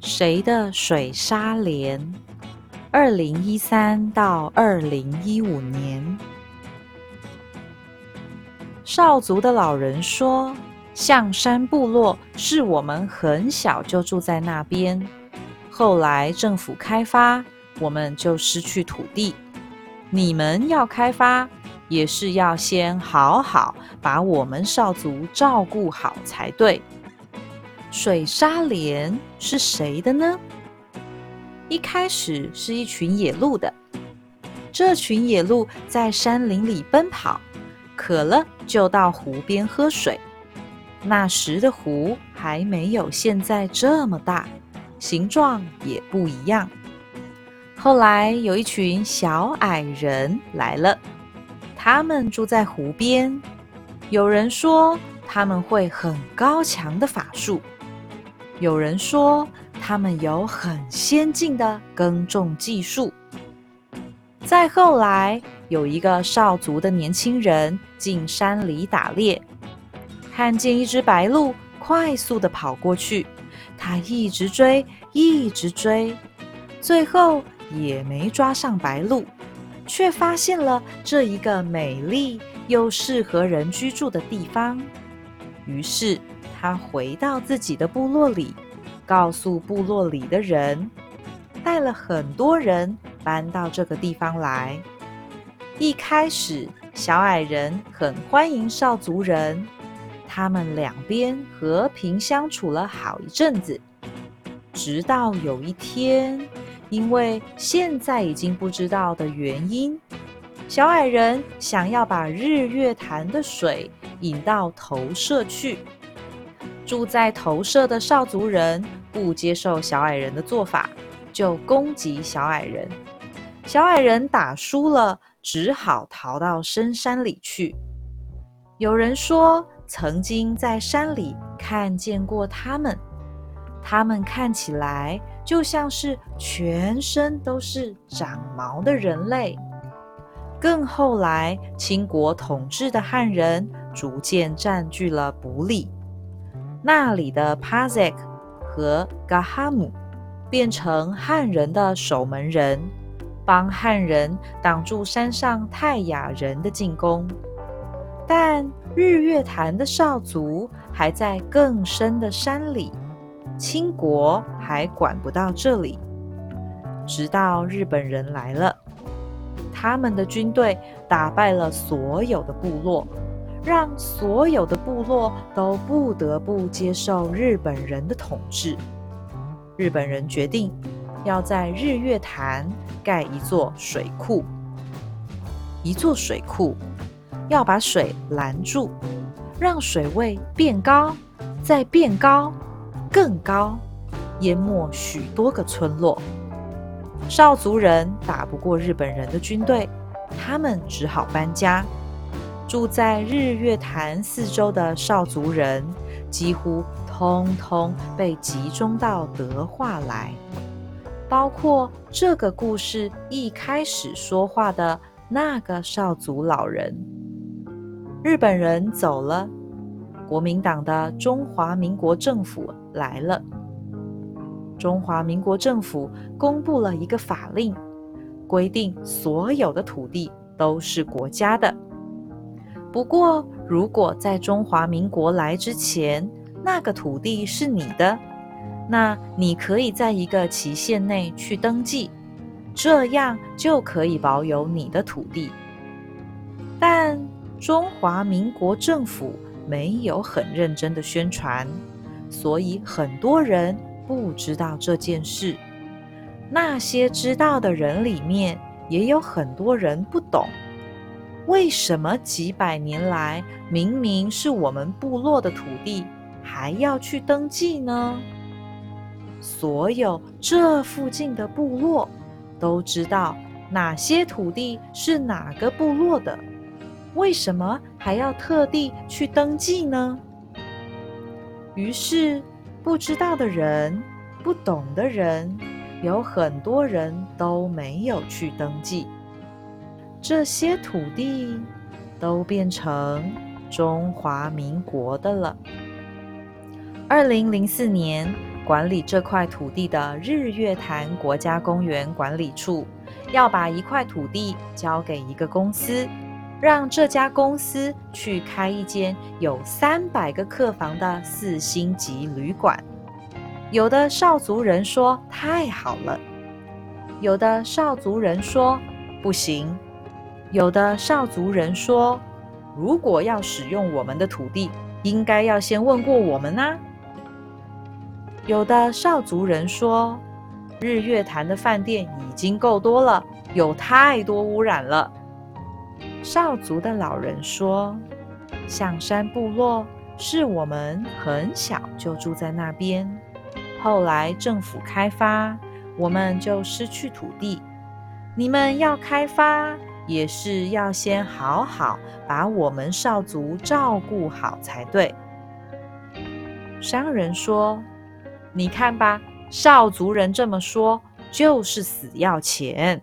谁的水沙连？二零一三到二零一五年，少族的老人说，象山部落是我们很小就住在那边，后来政府开发，我们就失去土地。你们要开发，也是要先好好把我们少族照顾好才对。水沙莲是谁的呢？一开始是一群野鹿的。这群野鹿在山林里奔跑，渴了就到湖边喝水。那时的湖还没有现在这么大，形状也不一样。后来有一群小矮人来了，他们住在湖边。有人说他们会很高强的法术。有人说，他们有很先进的耕种技术。再后来，有一个少族的年轻人进山里打猎，看见一只白鹿快速的跑过去，他一直追，一直追，最后也没抓上白鹿，却发现了这一个美丽又适合人居住的地方。于是。他回到自己的部落里，告诉部落里的人，带了很多人搬到这个地方来。一开始，小矮人很欢迎少族人，他们两边和平相处了好一阵子。直到有一天，因为现在已经不知道的原因，小矮人想要把日月潭的水引到投射去。住在投射的少族人不接受小矮人的做法，就攻击小矮人。小矮人打输了，只好逃到深山里去。有人说，曾经在山里看见过他们，他们看起来就像是全身都是长毛的人类。更后来，清国统治的汉人逐渐占据了不利。那里的 Pazek 和 Gahamu 变成汉人的守门人，帮汉人挡住山上泰雅人的进攻。但日月潭的少族还在更深的山里，清国还管不到这里。直到日本人来了，他们的军队打败了所有的部落。让所有的部落都不得不接受日本人的统治。日本人决定要在日月潭盖一座水库。一座水库要把水拦住，让水位变高，再变高，更高，淹没许多个村落。少族人打不过日本人的军队，他们只好搬家。住在日月潭四周的少族人，几乎通通被集中到德化来，包括这个故事一开始说话的那个少族老人。日本人走了，国民党的中华民国政府来了。中华民国政府公布了一个法令，规定所有的土地都是国家的。不过，如果在中华民国来之前，那个土地是你的，那你可以在一个期限内去登记，这样就可以保有你的土地。但中华民国政府没有很认真的宣传，所以很多人不知道这件事。那些知道的人里面，也有很多人不懂。为什么几百年来，明明是我们部落的土地，还要去登记呢？所有这附近的部落都知道哪些土地是哪个部落的，为什么还要特地去登记呢？于是，不知道的人、不懂的人，有很多人都没有去登记。这些土地都变成中华民国的了。二零零四年，管理这块土地的日月潭国家公园管理处要把一块土地交给一个公司，让这家公司去开一间有三百个客房的四星级旅馆。有的少族人说太好了，有的少族人说不行，有的少族人说，如果要使用我们的土地，应该要先问过我们呢。有的少族人说，日月潭的饭店已经够多了，有太多污染了。少族的老人说，象山部落是我们很小就住在那边，后来政府开发，我们就失去土地。你们要开发，也是要先好好把我们少族照顾好才对。商人说。你看吧，少族人这么说，就是死要钱。